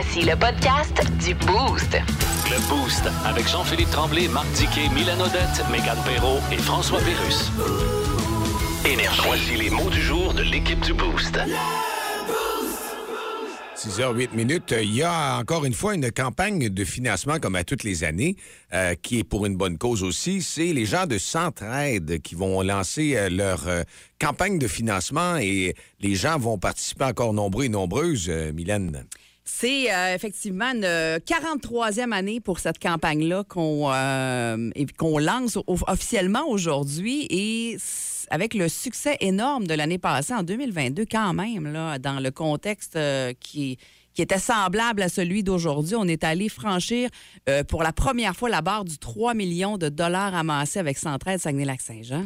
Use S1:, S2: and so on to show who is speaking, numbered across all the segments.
S1: Voici le podcast du Boost.
S2: Le Boost avec Jean-Philippe Tremblay, Marc Diquet, Milan Odette, Megan Perrault et François Pérus. Énergie. Voici les mots du jour de l'équipe du Boost.
S3: 6h08 minutes. Il y a encore une fois une campagne de financement, comme à toutes les années, euh, qui est pour une bonne cause aussi. C'est les gens de Centraide qui vont lancer euh, leur euh, campagne de financement et les gens vont participer encore nombreux et nombreuses, euh, Mylène.
S4: C'est euh, effectivement une 43e année pour cette campagne-là qu'on euh, lance officiellement aujourd'hui et avec le succès énorme de l'année passée en 2022 quand même, là, dans le contexte euh, qui, était semblable à celui d'aujourd'hui, on est allé franchir euh, pour la première fois la barre du 3 millions de dollars amassés avec Centraide Saguenay-Lac-Saint-Jean.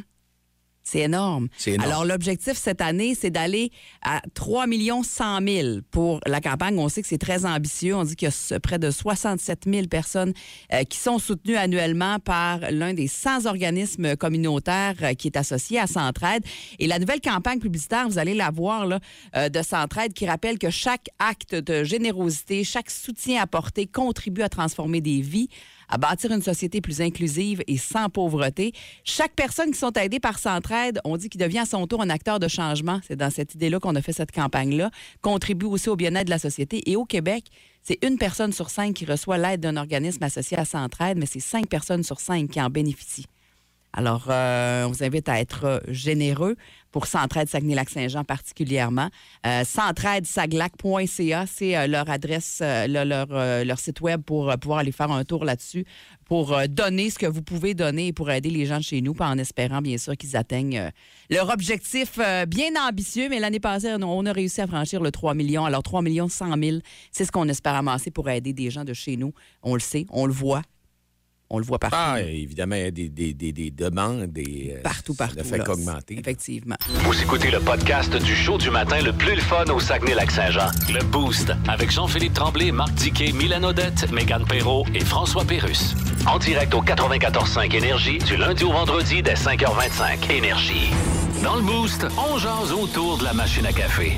S4: C'est énorme. Alors, l'objectif cette année, c'est d'aller à 3 100 000 pour la campagne. On sait que c'est très ambitieux. On dit qu'il y a près de 67 000 personnes euh, qui sont soutenues annuellement par l'un des 100 organismes communautaires euh, qui est associé à Centraide. Et la nouvelle campagne publicitaire, vous allez la voir, là, euh, de Centraide qui rappelle que chaque acte de générosité, chaque soutien apporté contribue à transformer des vies à bâtir une société plus inclusive et sans pauvreté. Chaque personne qui sont aidées par Centraide, on dit qu'il devient à son tour un acteur de changement. C'est dans cette idée-là qu'on a fait cette campagne-là. Contribue aussi au bien-être de la société. Et au Québec, c'est une personne sur cinq qui reçoit l'aide d'un organisme associé à Centraide, mais c'est cinq personnes sur cinq qui en bénéficient. Alors, euh, on vous invite à être euh, généreux pour Centraide Saguenay-Lac-Saint-Jean particulièrement. Euh, Centraide-saglac.ca, c'est euh, leur adresse, euh, le- leur, euh, leur site web pour pouvoir aller faire un tour là-dessus, pour donner ce que vous pouvez donner et pour aider les gens de chez nous, en espérant bien sûr qu'ils atteignent leur objectif bien ambitieux. Mais l'année passée, on a réussi à franchir le 3 millions. Alors, 3 millions 100 000, c'est ce qu'on espère amasser pour aider des gens de chez nous. On le sait, on le voit. On le voit partout.
S3: Ah, évidemment, il y a des, des- des- des demandes, des. euh,
S4: partout, partout.
S3: Ça ne fait qu'augmenter.
S4: Effectivement.
S2: Vous écoutez le podcast du show du matin le plus le fun au Saguenay-Lac-Saint-Jean. Le Boost avec Jean-Philippe Tremblay, Marc Diquet, Milan Odette, Megan Perrault et François Pérus. En direct au 94.5 Énergie du lundi au vendredi dès 5h25. Énergie. Dans le Boost, on jase autour de la machine à café.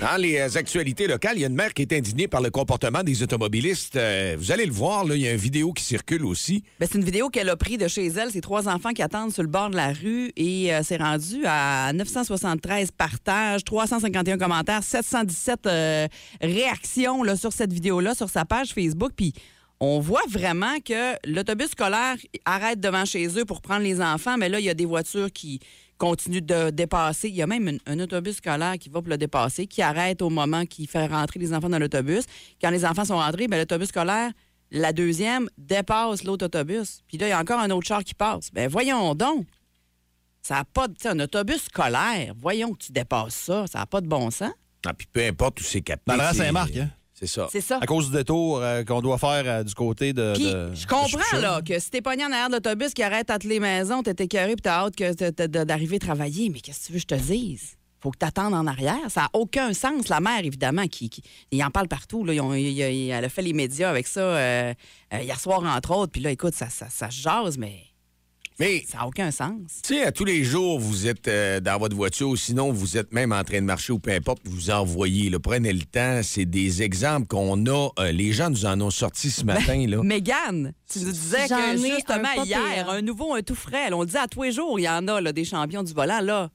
S3: Dans les euh, actualités locales, il y a une mère qui est indignée par le comportement des automobilistes. Euh, vous allez le voir, là, il y a une vidéo qui circule aussi.
S4: Ben, c'est une vidéo qu'elle a prise de chez elle. C'est trois enfants qui attendent sur le bord de la rue et euh, c'est rendu à 973 partages, 351 commentaires, 717 euh, réactions là, sur cette vidéo-là, sur sa page Facebook. Puis on voit vraiment que l'autobus scolaire arrête devant chez eux pour prendre les enfants, mais là, il y a des voitures qui continuent de dépasser. Il y a même un, un autobus scolaire qui va pour le dépasser, qui arrête au moment qu'il fait rentrer les enfants dans l'autobus. Quand les enfants sont rentrés, ben, l'autobus scolaire la deuxième dépasse l'autre autobus. Puis là, il y a encore un autre char qui passe. Ben voyons donc. Ça n'a pas de. tu sais, Un autobus scolaire, voyons que tu dépasses ça. Ça n'a pas de bon sens.
S3: Ah, puis peu importe où c'est capté.
S5: Dans le Saint-Marc, hein?
S3: C'est ça.
S4: C'est ça.
S5: À cause du détour euh, qu'on doit faire euh, du côté de.
S4: Puis,
S5: de-
S4: je
S5: de
S4: comprends,
S5: Chouchou.
S4: là, que si t'es pogné en arrière de l'autobus qui arrête à toutes les maisons, t'es écœuré puis t'as hâte que t- t- d'arriver travailler. Mais qu'est-ce que tu veux que je te dise? Faut que t'attendes en arrière. Ça n'a aucun sens. La mère, évidemment, qui, qui- il en parle partout. Là. Ils ont- il- il- elle a fait les médias avec ça euh, euh, hier soir, entre autres. Puis là, écoute, ça, ça, ça se jase, mais
S3: Mais,
S4: ça n'a aucun sens.
S3: tu sais, à tous les jours, vous êtes euh, dans votre voiture, ou sinon, vous êtes même en train de marcher ou peu importe, vous envoyez. Là, prenez le temps. C'est des exemples qu'on a. euh, les gens nous en ont sorti ce matin. là.
S4: Mégane, tu nous disais que justement
S6: un
S4: hier, un nouveau, un tout frais. là, on le dit à tous les jours, il y en a là, des champions du volant. Là,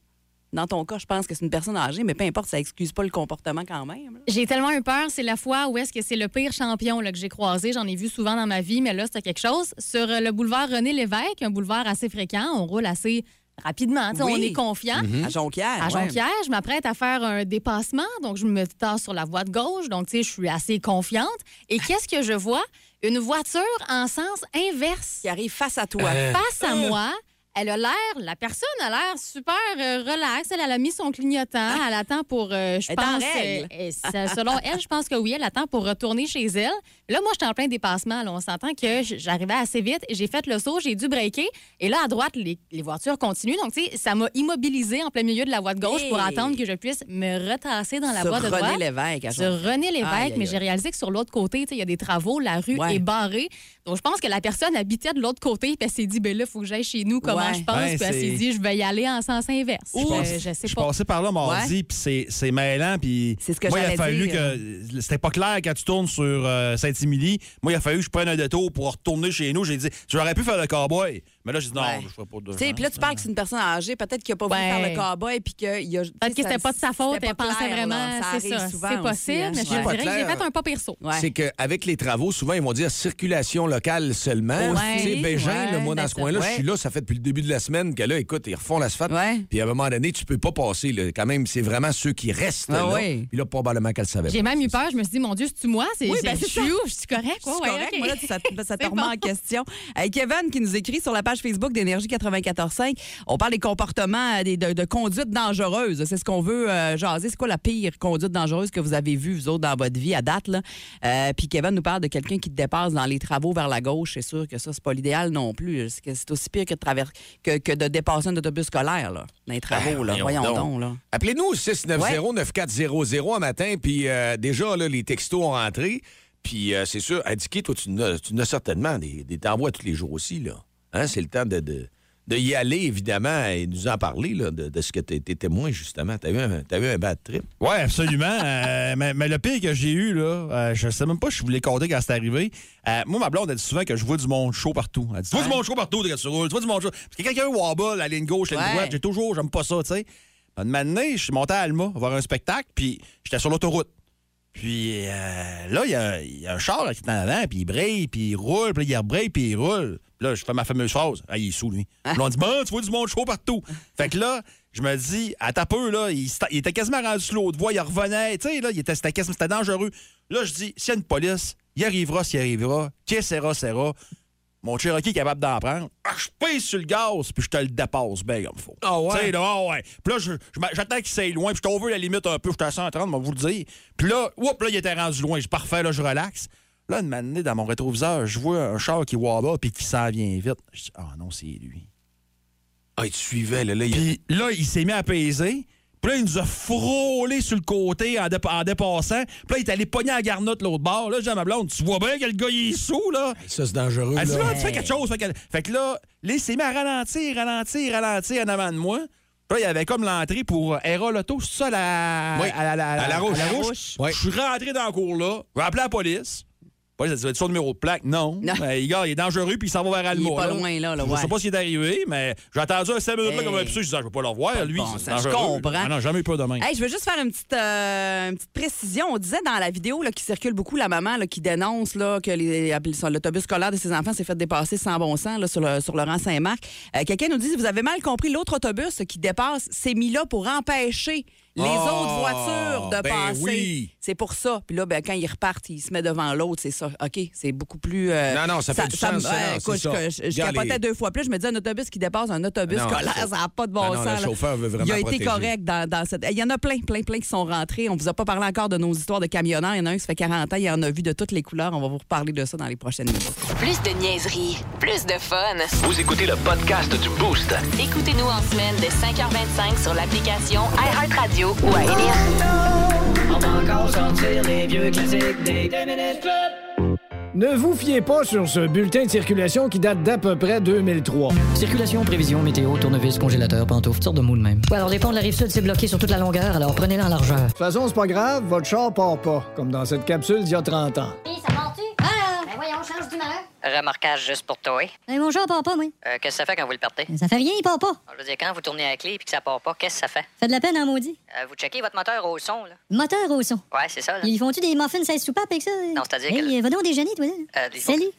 S4: dans ton cas, je pense que c'est une personne âgée, mais peu importe, ça excuse pas le comportement quand même. là.
S6: J'ai tellement eu peur, c'est la fois où est-ce que c'est le pire champion là, que j'ai croisé. J'en ai vu souvent dans ma vie, mais là, c'était quelque chose. Sur euh, le boulevard René Lévesque, un boulevard assez fréquent, on roule assez rapidement.
S4: Oui.
S6: On est confiant.
S4: À Jonquière.
S6: À
S4: ouais.
S6: Jonquière, je m'apprête à faire un dépassement, donc je me tasse sur la voie de gauche, donc tu sais, je suis assez confiante. Et qu'est-ce que je vois? Une voiture en sens inverse.
S4: Qui arrive face à toi.
S6: Face à moi, elle a l'air, la personne a l'air super euh, relax. Elle, elle a mis son clignotant. Elle attend pour, euh, je
S4: Elle
S6: pense, euh, ça- selon elle, je pense que oui, elle attend pour retourner chez elle. Là, moi, j'étais en plein dépassement. Là. On s'entend que j'arrivais assez vite. J'ai fait le saut, j'ai dû breaker. Et là, à droite, les, les voitures continuent. Donc, tu sais, ça m'a immobilisé en plein milieu de la voie de gauche pour attendre que je puisse me retasser dans la
S4: Sur
S6: voie de
S4: René
S6: droite.
S4: Lévesque.
S6: Sur. René Lévesque,
S4: aïe,
S6: mais j'ai réalisé que sur l'autre côté, tu sais, il y a des travaux, la rue
S4: Ouais.
S6: est barrée. Donc, je pense que la personne habitait de l'autre côté, puis elle s'est dit, ben là, il faut que j'aille chez nous, comment
S4: Ouais.
S6: Je pense.
S5: Ouais,
S6: puis elle s'est
S5: c'est-
S6: dit, je vais y aller en sens inverse.
S5: Je
S6: Euh, je sais
S5: je suis
S6: pas.
S5: passé par là mardi, puis c'est, c'est mêlant. Puis
S4: C'est ce que
S5: moi, il a fallu
S4: dire.
S5: que. C'était pas clair quand tu tournes sur euh, Saint-Émilie. Moi, il a fallu que je prenne un détour pour retourner chez nous. J'ai dit, j'aurais pu faire le cowboy. Mais là, j'ai dit, non,
S4: Ouais.
S5: je ferai pas de.
S4: Tu sais, puis là, tu parles que c'est une personne âgée, peut-être qu'il n'a pas voulu faire le cowboy, puis qu'il a.
S6: Peut-être que c'était pas de sa faute, elle pensait vraiment, c'est ça. C'est possible, mais je dirais que j'ai fait un pas perso.
S3: C'est qu'avec les travaux, souvent, ils vont dire circulation locale seulement. Tu sais, Bégin, moi, dans ce coin-là, je suis là, ça fait depuis le début de la semaine que là, écoute, ils refont l'asphalte. Puis à un moment donné, tu peux pas passer. Quand même, c'est vraiment ceux qui restent
S4: Ah
S3: là. Puis là, probablement qu'elle savait
S6: J'ai même eu peur. Je me suis dit, mon Dieu, c'est-tu moi? C'est,
S4: ben,
S6: je suis
S4: ça.
S6: où? Je suis correct?
S4: Ça, ça te remet en question. Kevin qui nous écrit sur la page Facebook d'Énergie 94.5. On parle des comportements euh, des- de, de conduite dangereuse. C'est ce qu'on veut euh, jaser. C'est quoi la pire conduite dangereuse que vous avez vue, vous autres, dans votre vie à date? Là? Euh, Puis Kevin nous parle de quelqu'un qui te dépasse dans les travaux vers la gauche. C'est sûr que ça, c'est pas l'idéal non plus. C'est aussi pire que de, travers- que, que de dépasser un autobus scolaire là, dans les travaux. là?
S3: Ah,
S4: Voyons donc. là.
S3: Appelez-nous au 690-9400 un matin, puis euh, déjà, là, les textos ont rentré. Puis euh, c'est sûr, indiqué, toi, tu n'as certainement des, des t'envoies tous les jours aussi, là. Hein, c'est le temps de, de, de y aller, évidemment, et nous en parler, là, de, de ce que tu été témoin, justement. T'as eu un, t'as eu un bad trip.
S5: Oui, absolument. Euh, mais, mais le pire que j'ai eu, là, euh, je sais même pas si je voulais compter quand c'est arrivé. Euh, moi, ma blonde, elle dit souvent que je vois du monde chaud partout. Elle dit Tu vois du monde chaud partout quand tu roules, tu vois du monde chaud. Parce que quelqu'un wobble, la ligne gauche, la ligne
S4: Ouais.
S5: droite, j'ai toujours, j'aime pas ça, tu sais. Un moment je suis monté à Alma voir un spectacle, puis j'étais sur l'autoroute. Puis euh, là, il y a, il y a un char qui est en avant, puis il brille, puis il roule, puis il rebraille, puis il roule. Là, je fais ma fameuse phrase. Ah, il est sous, lui. Là, on dit, bon, tu vois du monde chaud partout. fait que là, je me dis, à ta peu, là, il, il était quasiment rendu sur l'autre voie, il revenait, tu sais, là, il était, c'était, quasiment- c'était dangereux. Là, je dis, s'il y a une police, il arrivera s'il arrivera, qui sera, sera. Mon Cherokee est capable d'en prendre. Ah, je pèse sur le gaz, puis je te le dépasse bien comme faut.
S3: Ah ouais?
S5: Tu sais, là, ah ouais. Puis là, je- je m'a- j'attends qu'il s'aille loin, puis je t'ouvre la limite un peu, je suis à 130, je vais vous le dire. Puis là, oups, là, il était rendu loin. Je parfait, là, je relaxe. Là, une manée dans mon rétroviseur, je vois un char qui wobble, puis qui s'en vient vite. Je dis, ah non, c'est lui.
S3: Ah, il te suivait, là. là il-
S5: Puis là, il s'est mis à peser. Puis là, il nous a frôlé sur le côté en, dépa- en dépassant. Puis là, il est allé pogner à la garnotte l'autre bord. Là, j'ai ma blonde, tu vois bien que le gars, il est sous, là.
S3: Ça, c'est dangereux.
S5: Elle dit,
S3: là.
S5: tu fais quelque chose. Fait que, fait que là, là, il s'est mis à ralentir, ralentir, ralentir en avant de moi. Puis là, il y avait comme l'entrée pour euh, Era Lotto, c'est ça, la...
S3: Oui,
S5: à la,
S3: la
S5: à la
S3: À. Oui.
S5: Je suis rentré dans le cours là. J'ai appelé la police. La police a dit, tu as son numéro de plaque? Non.
S4: Non.
S5: Mais, gars, il est dangereux, puis il s'en va vers Alma.
S4: Il est pas loin, là, là,
S5: Je
S4: ouais.
S5: sais pas ce qui est arrivé, mais j'ai attendu un 5 minutes là comme un psy. Je disais, je vais pas le revoir, lui.
S4: bon sens, je
S5: dangereux.
S4: comprends.
S5: Ah non, jamais eu peur de même.
S4: Hey, je veux juste faire une petite, euh, une petite précision. On disait dans la vidéo là, qui circule beaucoup, la maman là, qui dénonce là, que l'autobus scolaire de ses enfants s'est fait dépasser sans bon sens là, sur, le, sur le rang Saint-Marc. Euh, Quelqu'un nous dit vous avez mal compris, l'autre autobus qui dépasse s'est mis là pour empêcher les
S3: Oh,
S4: autres voitures de
S3: ben
S4: passer.
S3: oui.
S4: C'est pour ça. Puis là, ben, quand ils repartent, ils se mettent devant l'autre. C'est ça. OK, c'est beaucoup plus. euh,
S3: Non, non, ça fait du sens, ça, non,
S4: écoute,
S3: ça.
S4: je, je, je
S3: Regarde
S4: capotais
S3: les-
S4: deux fois plus. Je me dis un autobus qui dépasse un autobus
S3: Non,
S4: scolaire,
S3: ça-
S4: n'a pas de bon
S3: Ah non,
S4: sens.
S3: le
S4: là.
S3: chauffeur veut vraiment
S4: Il a été correct dans, dans cette. Il y en a plein, plein, plein qui sont rentrés. On vous a pas parlé encore de nos histoires de camionneurs. Il y en a un qui se fait 40 ans, il en a vu de toutes les couleurs. On va vous reparler de ça dans les prochaines minutes.
S1: Plus de niaiserie, plus de fun.
S2: Vous écoutez le podcast du Boost.
S1: Écoutez-nous en semaine de 5h25 sur l'application iHeartRadio ou à Énergie.
S7: On va encore sortir les vieux classiques des 10 minutes club.
S8: Ne vous fiez pas sur ce bulletin de circulation qui date d'à peu près 2003.
S9: Circulation, prévision, météo, tournevis, congélateur, pantoufles, toutes de mots de même. Ouais, alors les ponts de la rive sud, c'est bloqué sur toute la longueur, alors prenez-la en largeur.
S8: De toute façon, c'est pas grave, votre char part pas, comme dans cette capsule d'il y a 30 ans.
S10: ça part-tu? Voyons, change d'humeur.
S11: Remarquage juste pour toi.
S10: Ben mon char part pas, moi.
S11: Euh, qu'est-ce que ça fait quand vous le partez?
S10: Ça fait rien, il part pas.
S11: Je veux dire, quand vous tournez à la clé et que ça part pas, qu'est-ce que ça fait?
S10: Fait de la peine en maudit.
S11: Euh, vous checkez votre moteur au son, là?
S10: Moteur au son.
S11: Ouais, c'est ça, là.
S10: Ils font-tu des muffins 16 soupapes avec ça?
S11: Non, c'est-à-dire
S10: Hey,
S11: que-
S10: va donc déjeuner, toi, là.
S11: Euh,
S10: Salut.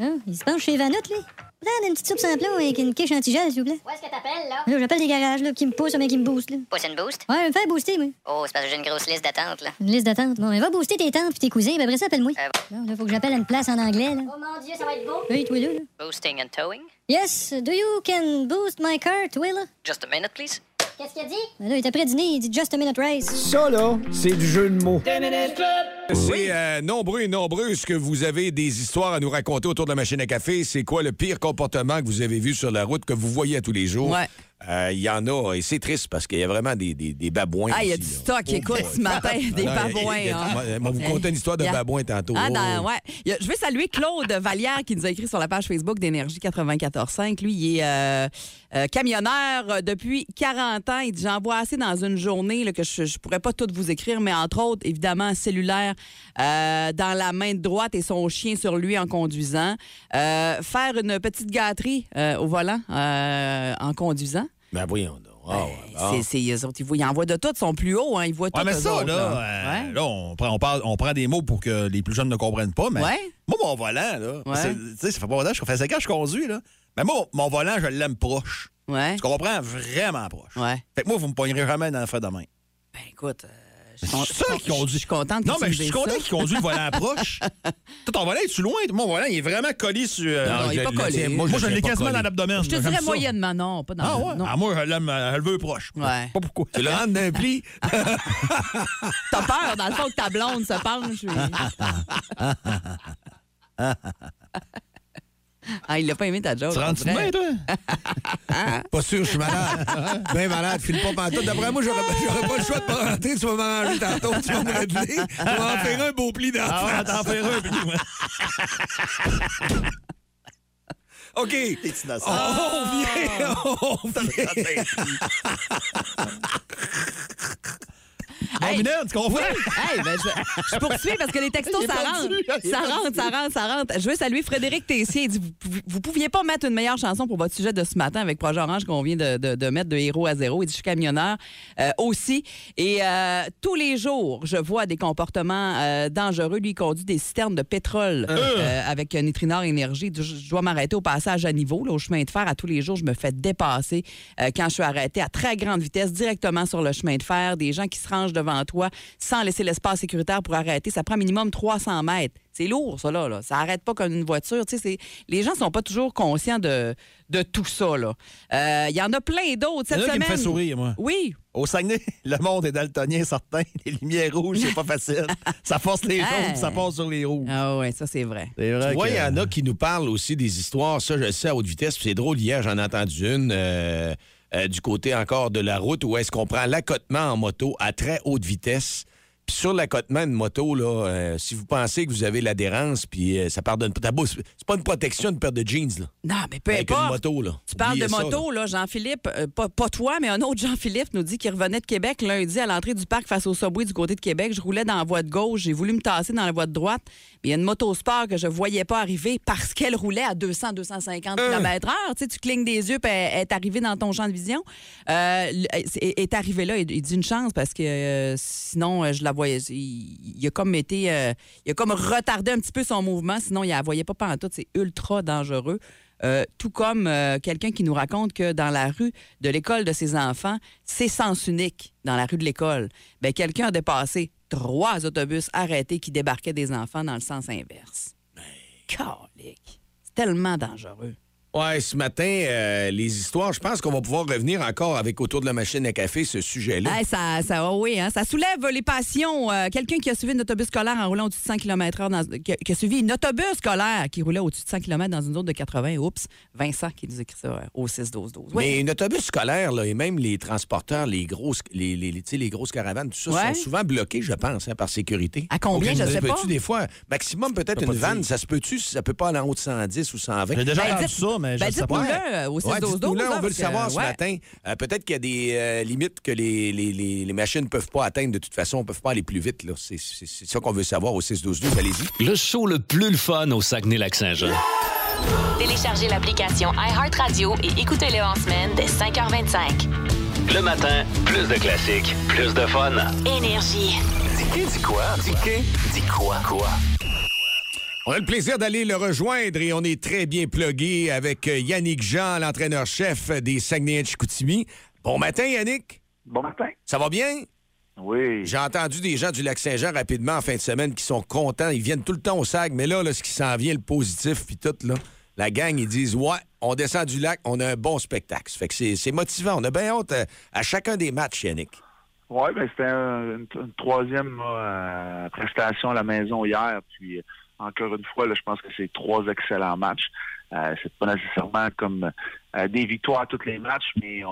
S10: Ah, il se penche chez Vanout, là. Prends une petite soupe sans plomb avec une quiche antigel, s'il vous plaît.
S11: Où est-ce que t'appelles, là?
S10: Là, J'appelle des garages, là, qui me poussent, mais qui me boostent, là.
S11: Pousse une boost?
S10: Ouais, me faire booster, moi.
S11: Oh, c'est parce que j'ai une grosse liste d'attente, là.
S10: Une liste d'attente. Bon, mais va booster tes tantes puis tes cousins, puis après ça, appelle-moi.
S11: Euh,
S10: Non, là, faut que j'appelle à une place en anglais, là.
S11: Oh mon Dieu, ça va être beau!
S10: Oui, toi, là.
S11: Boosting and towing?
S10: Yes, do you can boost my car, toi, là?
S11: Just a minute, please.
S10: Qu'est-ce qu'il a dit? Ben là, il est après dîner, il dit just a minute race.
S8: Ça, là, c'est du jeu de mots.
S7: 10 minutes club.
S3: C'est euh, nombreux et nombreuses que vous avez des histoires à nous raconter autour de la machine à café. C'est quoi le pire comportement que vous avez vu sur la route, que vous voyez à tous les jours?
S4: Ouais.
S3: Euh, Il y en a, et c'est triste parce qu'il y a vraiment des, des, des babouins.
S4: Ah, il y a du stock, écoute, ce matin, des
S3: Non, il y a-
S4: babouins.
S3: a-
S4: hein.
S3: On va vous conter une histoire de
S4: a-
S3: babouins tantôt.
S4: Ah,
S3: Oh,
S4: dans-
S3: oui.
S4: ouais. A- Je veux saluer Claude Vallière qui nous a écrit sur la page Facebook d'Énergie 94.5. Lui, il est euh, euh, camionneur euh, depuis 40 ans. Il dit J'en vois assez dans une journée que je ne pourrais pas tout vous écrire, mais entre autres, évidemment, cellulaire euh, dans la main droite et son chien sur lui en conduisant. Faire une petite gâterie au volant en conduisant.
S3: Ben voyons ouais, ah.
S4: C'est, autres, ils, voient, ils en voient de tout, ils sont plus hauts, hein, ils voient tout.
S5: Ouais, mais
S4: eux
S5: ça,
S4: autres,
S5: là,
S4: là.
S5: euh,
S4: Ouais.
S5: là, on, prend, on, parle- on prend des mots pour que les plus jeunes ne comprennent pas, mais moi, mon volant, là, c'est- tu sais, ça fait pas longtemps, ça fait 5 ans que je conduis, là. Mais moi, mon volant, je l'aime proche. Tu comprends? Vraiment proche. Fait que moi, vous me pognerez jamais dans le frais de main.
S4: Ben écoute, euh,
S5: ça qui conduit.
S4: Je suis contente que
S5: Non,
S4: tu
S5: mais
S4: me
S5: je suis
S4: dises
S5: content
S4: ça.
S5: qu'il conduit le volant proche. Toi, ton volant, est-tu loin? Mon volant, il est vraiment collé sur. euh,
S4: Non, il est pas collé.
S3: tiens,
S5: Moi, je
S3: l'ai
S5: quasiment dans l'abdomen.
S4: Je te
S5: J'aime
S4: dirais
S5: ça.
S4: moyennement, non, pas dans
S5: Ah ouais?
S4: non.
S5: Ah, moi, je l'aime, euh, je le veux proche.
S4: Ouais.
S5: Pas pourquoi.
S3: Tu le rentres d'un pli?
S4: T'as peur, dans le fond, que ta blonde se penche. oui. ah, il l'a pas aimé ta joke.
S5: Tu rentres bien, toi?
S3: Pas sûr, je suis malade. Bien malade, file pas pantoute. D'après moi, j'aurais pas le choix de pas rentrer. Tu vas m'arranger tantôt, tu vas me régler. Tu vas en faire un beau pli dans
S5: Ah t'en fais un, puis moi.
S3: OK.
S5: T'es innocent.
S3: On vient. On vient.
S5: Bon,
S4: Hey.
S5: Minette, tu comprends?
S4: Hey, ben, je, je poursuis parce que les textos, ça rentre. Ça rentre, ça rentre, ça rentre. Je veux saluer Frédéric Tessier. Il dit vous, vous pouviez pas mettre une meilleure chanson pour votre sujet de ce matin avec Projet Orange qu'on vient de, de- de mettre de héros à zéro. Il dit je suis camionneur euh, aussi. Et euh, tous les jours, je vois des comportements euh, dangereux. Lui, il conduit des citernes de pétrole avec Nitrinor Énergie. Je, je dois m'arrêter au passage à niveau, là, au chemin de fer. À tous les jours, je me fais dépasser quand je suis arrêté à très grande vitesse directement sur le chemin de fer. Des gens qui se rangent devant toi sans laisser l'espace sécuritaire pour arrêter. Ça prend minimum 300 mètres. C'est lourd, ça, là. là. Ça arrête pas comme une voiture. Tu sais, les gens sont pas toujours conscients de, de tout ça, là. Euh, Il y en a plein d'autres
S5: Il y
S4: cette
S5: en a qui
S4: semaine.
S5: me fait sourire, moi.
S4: Oui.
S5: Au Saguenay, le monde est daltonien certain. Les lumières rouges, c'est pas facile. Ça force les
S4: Hey.
S5: jaunes, ça passe sur les rouges.
S4: Ah ouais, ça, c'est vrai.
S5: C'est vrai
S3: Tu vois,
S5: que-
S3: il y en a qui nous parlent aussi des histoires. Ça, je le sais à haute vitesse. puis C'est drôle, hier, j'en ai entendu une euh, euh, du côté encore de la route où est-ce qu'on prend l'accotement en moto à très haute vitesse. Puis sur l'accotement de moto, là, euh, si vous pensez que vous avez l'adhérence, puis euh, ça pardonne pas. C'est pas une protection de paire de jeans, là.
S4: Non, mais peu
S3: Avec
S4: importe.
S3: une moto, là.
S4: Tu parles de
S3: ça,
S4: moto, là, Jean-Philippe, euh, pas, pas toi, mais un autre Jean-Philippe nous dit qu'il revenait de Québec lundi à l'entrée du parc face au subway du côté de Québec. Je roulais dans la voie de gauche, j'ai voulu me tasser dans la voie de droite, mais il y a une moto sport que je voyais pas arriver parce qu'elle roulait à 200-250 km/h. Tu sais, tu clignes des yeux, puis elle est arrivée dans ton champ de vision. Euh, est arrivée là, il dit une chance parce que sinon, je la Il, il a comme été. euh, il a comme retardé un petit peu son mouvement, sinon, il la voyait pas pantoute. C'est ultra dangereux. Euh, tout comme euh, quelqu'un qui nous raconte que dans la rue de l'école de ses enfants, c'est sens unique dans la rue de l'école. Ben, quelqu'un a dépassé trois autobus arrêtés qui débarquaient des enfants dans le sens inverse. Calique. C'est tellement dangereux.
S3: Ouais, ce matin, euh, les histoires, je pense qu'on va pouvoir revenir encore avec autour de la machine à café ce sujet-là.
S4: Ça, ça, oh oui, hein, ça soulève les passions. Euh, Quelqu'un qui a suivi un autobus scolaire en roulant au-dessus de 100 km/h, dans- qui, a, qui a suivi un autobus scolaire qui roulait au-dessus de 100 km dans une zone de 80. Oups, Vincent qui nous écrit ça euh, au 6-12-12. Oui.
S3: Mais un autobus scolaire, là, et même les transporteurs, les grosses, les, les, les- tu sais, les grosses caravanes, tout ça,
S4: Ouais.
S3: sont souvent bloqués, je pense, hein, par sécurité.
S4: À combien,
S3: Aucune
S4: je sais pas.
S3: Peux-tu des fois, maximum peut-être une vanne, ça se peut-tu, ça peut pas aller en haut de 110 ou 120?
S5: J'ai déjà
S4: Ben,
S5: entendu ça, mais je
S4: ben,
S5: sais pas.
S4: au 6
S3: Ouais,
S4: 12
S3: dites-nous-le,
S4: 12
S3: on veut le savoir ce
S4: ouais.
S3: matin. Euh, peut-être qu'il y a des euh, limites que les, les, les, les machines ne peuvent pas atteindre de toute façon. On ne peut pas aller plus vite. C'est ça qu'on veut savoir au 6-12-12. Allez-y.
S2: Le show le plus le fun au Saguenay-Lac-Saint-Jean.
S1: Téléchargez l'application iHeartRadio et écoutez-le en semaine dès 5h25.
S2: Le matin, plus de classiques, plus de fun.
S1: Énergie.
S2: Dis dis quoi? Dis dis quoi? Quoi?
S3: On a le plaisir d'aller le rejoindre et on est très bien plugué avec euh, Yannick Jean, l'entraîneur-chef des Saguenay-Chicoutimi. Bon matin, Yannick.
S12: Bon matin.
S3: Ça va bien?
S12: Oui.
S3: J'ai entendu des gens du Lac-Saint-Jean rapidement en fin de semaine qui sont contents. Ils viennent tout le temps au SAG, mais là, là ce qui s'en vient, le positif, puis tout, là, la gang, ils disent Ouais, on descend du lac, on a un bon spectacle. Ça fait que c'est motivant. On a bien hâte euh, à chacun des matchs, Yannick.
S12: Oui, ben c'était un- une, une troisième euh, prestation à la maison hier. Puis encore une fois, je pense que c'est trois excellents matchs. Euh, c'est pas nécessairement comme euh, des victoires à tous les matchs, mais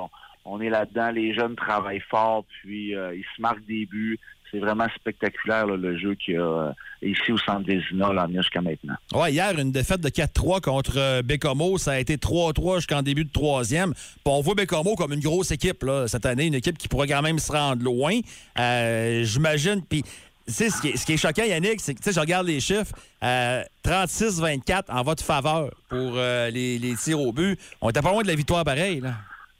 S12: on, est là-dedans. Les jeunes travaillent fort, puis euh, ils se marquent des buts. C'est vraiment spectaculaire le jeu qu'il y a euh, ici au centre des là, jusqu'à maintenant.
S5: Ouais, hier, une défaite de 4-3 contre Bécomo. Ça a été 3-3 jusqu'en début de troisième. On voit Bécomo comme une grosse équipe cette année, une équipe qui pourrait quand même se rendre loin. J'imagine. Puis, ce qui, est, ce qui est choquant, Yannick, c'est que je regarde les chiffres. euh, 36-24 en votre faveur pour euh, les, les tirs au but. On était pas loin de la victoire pareil. Là.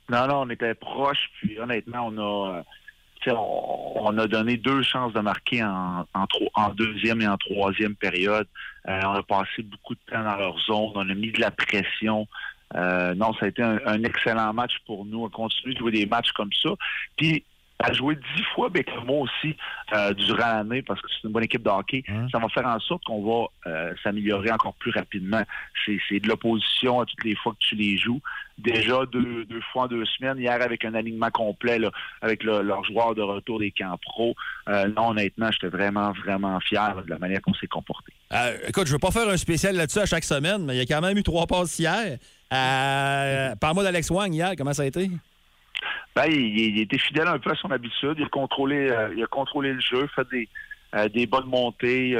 S12: Non, non, on était proche, puis honnêtement, on a, euh, a donné deux chances de marquer en, en, deuxième et en troisième période. Euh, on a passé beaucoup de temps dans leur zone, on a mis de la pression. Euh, non, ça a été un, un excellent match pour nous. On continue de jouer des matchs comme ça. Puis, à jouer dix fois Bécamo aussi euh, durant l'année parce que c'est une bonne équipe de hockey. Ça va faire en sorte qu'on va euh, s'améliorer encore plus rapidement. C'est de l'opposition à toutes les fois que tu les joues. Déjà deux, deux fois en deux semaines. Hier, avec un alignement complet, là, avec le- leurs joueurs de retour des camps pro. Euh, non, honnêtement, j'étais vraiment, vraiment fier là, de la manière qu'on s'est comporté.
S5: Euh, écoute, je veux pas faire un spécial là-dessus à chaque semaine, mais il y a quand même eu trois passes hier. Euh, Parle-moi d'Alex Wang hier, comment ça a été?
S12: Ben, il, était fidèle un peu à son habitude. Il a contrôlé, euh, il a contrôlé le jeu, fait des, euh, des bonnes montées, il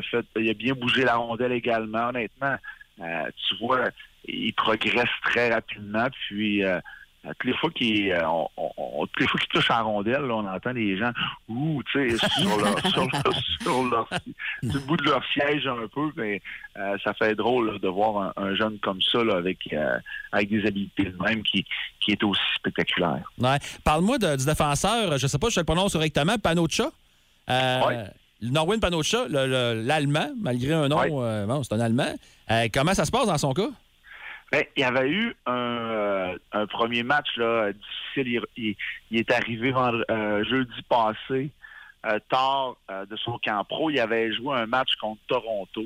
S12: a, bien bougé la rondelle également. Honnêtement, euh, tu vois, il progresse très rapidement. Puis euh, toutes les fois qu'il euh, on, on- on- toutes les fois qu'il touche à la rondelle, là, on entend les gens ouh, tu sais, sur leur, sur leur, sur leur- sur le bout de leur siège un peu, mais euh, ça fait drôle là, de voir un, un jeune comme ça là, avec, euh, avec des habiletés de même qui, qui est aussi spectaculaire.
S5: Ouais. Parle-moi du défenseur, je sais pas si je le prononce correctement, Panocha. Euh, Norwin Panocha, le- le- l'Allemand, malgré un nom, bon, c'est un Allemand. Comment ça se passe dans son cas?
S12: Ben, il y avait eu un, euh, un premier match là, difficile. Il, il- il est arrivé euh, jeudi passé, euh, tard de son camp pro. Il avait joué un match contre Toronto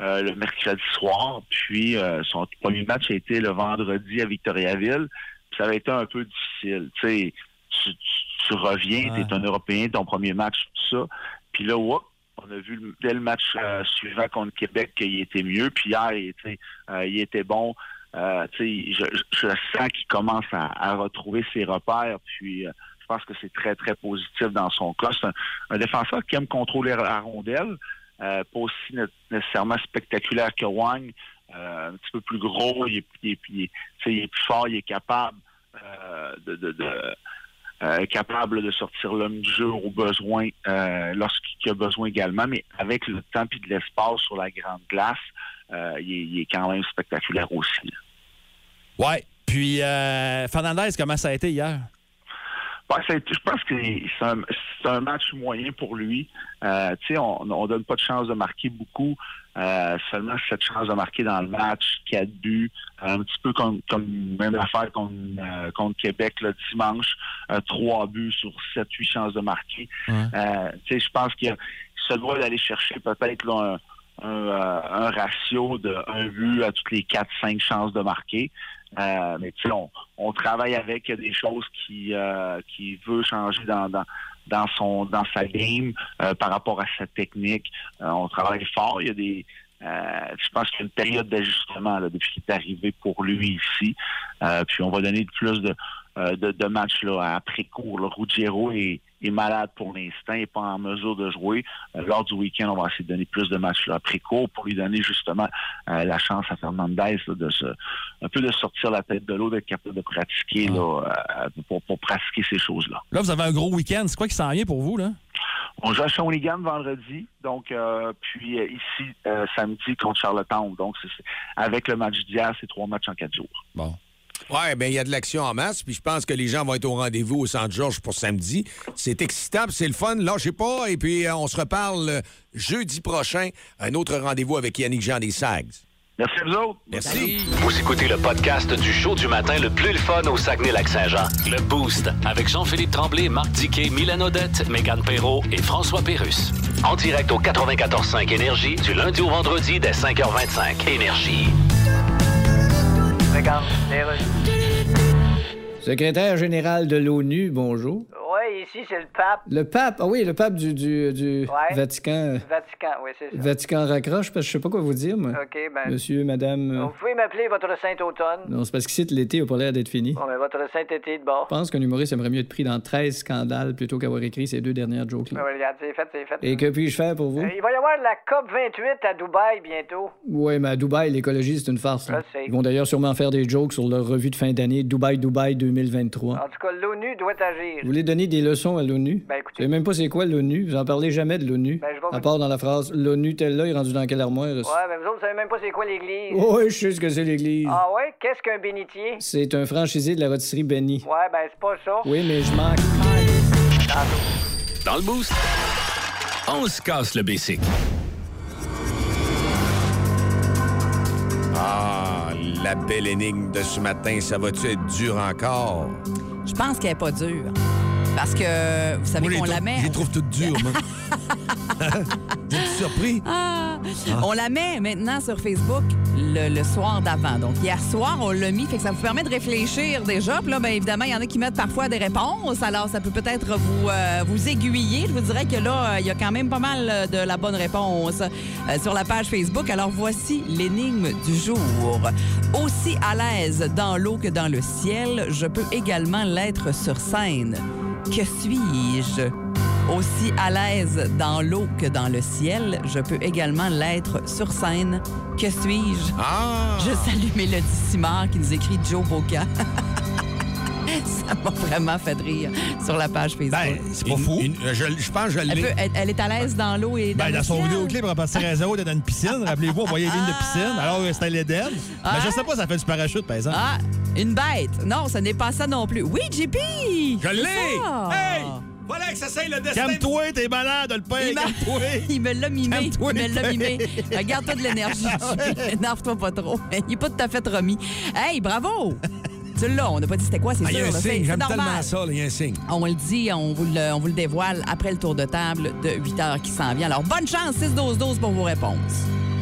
S12: le mercredi soir. Puis son premier match a été le vendredi à Victoriaville. Puis ça avait été un peu difficile. Tu tu, reviens, tu es un Européen, ton premier match, tout ça. Puis là, whoop, on a vu le- dès le match euh, suivant contre Québec qu'il était mieux. Puis hier, il était, euh, il était bon. Euh, je, je sens qu'il commence à, à retrouver ses repères. Puis euh, je pense que c'est très, très positif dans son cas. C'est un, un défenseur qui aime contrôler la rondelle. Euh, pas aussi né- nécessairement spectaculaire que Wang. Euh, un petit peu plus gros, il est, il est- il est- plus fort, il est capable euh, de, de- de- euh, capable de sortir l'homme du jeu au besoin lorsqu'il a besoin également, mais avec le temps et de l'espace sur la grande glace, il est quand même spectaculaire aussi.
S5: Ouais. Puis euh, Fernandez, comment ça a été hier?
S12: Été- je pense que c'est un, match moyen pour lui. Euh, on, on donne pas de chance de marquer beaucoup. Euh, seulement cette chance de marquer dans le match, quatre buts, un petit peu comme, comme même affaire contre, euh, contre Québec le dimanche, euh, trois buts sur sept, huit chances de marquer. Euh, je pense qu'il se doit d'aller chercher peut-être un, un, euh, un ratio de un but à toutes les quatre, cinq chances de marquer. Euh, mais tu on, on travaille avec des choses qui euh, qui veut changer dans, dans dans son dans sa game euh, par rapport à sa technique. Euh, on travaille fort. Il y a des euh, je pense qu'il y a une période d'ajustement depuis qu'il est arrivé pour lui ici. Euh, puis on va donner plus de, euh, de, de matchs là, après cours. Là. Ruggiero est, est malade pour l'instant, il n'est pas en mesure de jouer. Euh, lors du week-end, on va essayer de donner plus de matchs là, après cours pour lui donner justement euh, la chance à Fernandez là, de se un peu de sortir la tête de l'eau, d'être capable de pratiquer là, pour, pour pratiquer ces choses-là.
S5: Là, vous avez un gros week-end. C'est quoi qui s'en vient pour vous, là?
S12: On joue à Shawinigan vendredi, donc euh, puis euh, ici euh, samedi contre Charlottetown. Donc c'est- avec le match d'hier, c'est trois matchs en quatre jours.
S5: Bon.
S3: Ouais, bien, il y a de l'action en masse, puis je pense que les gens vont être au rendez-vous au Centre-Georges pour samedi. C'est excitant, c'est le fun. Lâchez pas, et puis euh, on se reparle euh, jeudi prochain. Un autre rendez-vous avec Yannick Jean des Sags.
S12: Merci à vous autres.
S3: Merci.
S2: Vous écoutez le podcast du show du matin le plus le fun au Saguenay-Lac-Saint-Jean. Le Boost avec Jean-Philippe Tremblay, Marc Diquet, Milan Odette, Megan Perrault et François Pérus. En direct au 94.5 Énergie du lundi au vendredi dès 5h25. Énergie.
S8: Secrétaire général de l'ONU, bonjour.
S13: Oui, ici, c'est le pape.
S8: Le pape, ah oui, le pape du, du, du
S13: Ouais.
S8: Vatican.
S13: Vatican, oui, c'est ça.
S8: Vatican raccroche, parce que je sais pas quoi vous dire, moi.
S13: OK, ben.
S8: Monsieur, madame. euh,
S13: Vous pouvez m'appeler votre Saint-Automne.
S8: Non, c'est parce qu'ici, l'été a pas l'air d'être fini.
S13: Bon, mais votre Saint-Été de bord.
S8: Je pense qu'un humoriste aimerait mieux être pris dans 13 scandales plutôt qu'avoir écrit ces deux dernières jokes-là.
S13: Ben, regarde, c'est fait, c'est fait.
S8: Et que puis-je faire pour vous?
S13: Euh, il va y avoir la COP 28 à Dubaï bientôt.
S8: Oui, mais à Dubaï, l'écologie, c'est une farce. là.
S13: Je sais.
S8: Ils vont d'ailleurs sûrement faire des jokes sur leur revue de fin d'année Dubaï, Dubaï 2023.
S13: En tout cas, l'ONU doit agir.
S8: Vous voulez donner des leçons à l'ONU?
S13: Ben,
S8: Vous
S13: écoutez.
S8: savez même pas c'est quoi l'ONU? Vous en parlez jamais de l'ONU.
S13: Ben, je
S8: À part dans la phrase l'ONU, tel-là, est rendu dans quelle armoire?
S13: Ouais, mais vous autres, vous savez même pas c'est quoi l'Église.
S8: Oui, je sais ce que c'est l'Église.
S13: Ah ouais? Qu'est-ce qu'un bénitier?
S8: C'est un franchisé de la rôtisserie Benny.
S13: Ouais, ben, c'est pas ça.
S8: Oui, mais je manque.
S2: Dans le boost, on se casse le basic.
S3: Ah, la belle énigme de ce matin, ça va-tu être dur encore?
S4: Je pense qu'elle n'est pas dure. Parce que, vous savez qu'on la met...
S3: Je les trouve toutes dures, moi. Vous êtes surpris?
S4: Ah! On la met maintenant sur Facebook le, le soir d'avant. Donc, hier soir, on l'a mis. Fait que ça vous permet de réfléchir déjà. Puis là, bien évidemment, il y en a qui mettent parfois des réponses. Alors, ça peut peut-être vous, euh, vous aiguiller. Je vous dirais que là, euh, il y a quand même pas mal euh, de la bonne réponse euh, sur la page Facebook. Alors, voici l'énigme du jour. Aussi à l'aise dans l'eau que dans le ciel, je peux également l'être sur scène. Que suis-je? Aussi à l'aise dans l'eau que dans le ciel, je peux également l'être sur scène. Que suis-je?
S3: Ah!
S4: Je salue Mélodie Simard qui nous écrit Joe Boca. Ça m'a vraiment fait rire sur la page Facebook.
S5: Ben, c'est pas fou.
S3: Une- je, je pense que je
S4: elle,
S3: l'ai.
S4: elle- elle est à l'aise dans l'eau et dans
S5: Ben, dans son vidéoclip, repartir à zéro, dans une piscine. Rappelez-vous, on voyait de piscine. Alors, euh, c'était l'Éden.
S4: Ah.
S5: Mais je sais pas, ça fait du parachute, par exemple.
S4: Ah, une bête. Non, ce n'est pas ça non plus. Oui, JP!
S3: Je l'ai! Hey! Voilà que ça c'est le destin.
S5: Calme-toi, t'es malade, le père,
S4: Il
S5: calme-toi.
S4: Il me l'a mimé. Il me l'a
S5: le
S4: mimé. Regarde-toi de l'énergie. Énerve-toi pas trop. Il n'est pas tout à fait remis. Hey, bravo! Tu l'as, on n'a pas dit c'était quoi, c'est
S3: Ah, il y
S4: sûr.
S3: a un
S4: là,
S3: signe, j'aime tellement ça, il y a un signe.
S4: On le dit, on vous le, on vous le dévoile après le tour de table de 8 heures qui s'en vient. Alors, bonne chance, 6-12-12 pour vos réponses.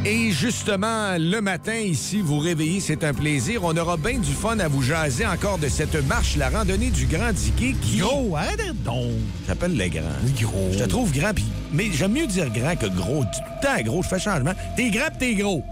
S3: Et justement, le matin, ici, vous réveillez, c'est un plaisir. On aura bien du fun à vous jaser encore de cette marche, la randonnée du Grand Diquet qui...
S5: Gros, arrête donc.
S3: J'appelle le grand.
S5: Gros.
S3: Je te trouve grand, puis... mais j'aime mieux dire grand que gros. Tout le temps gros, je fais changement. T'es grand, puis t'es gros.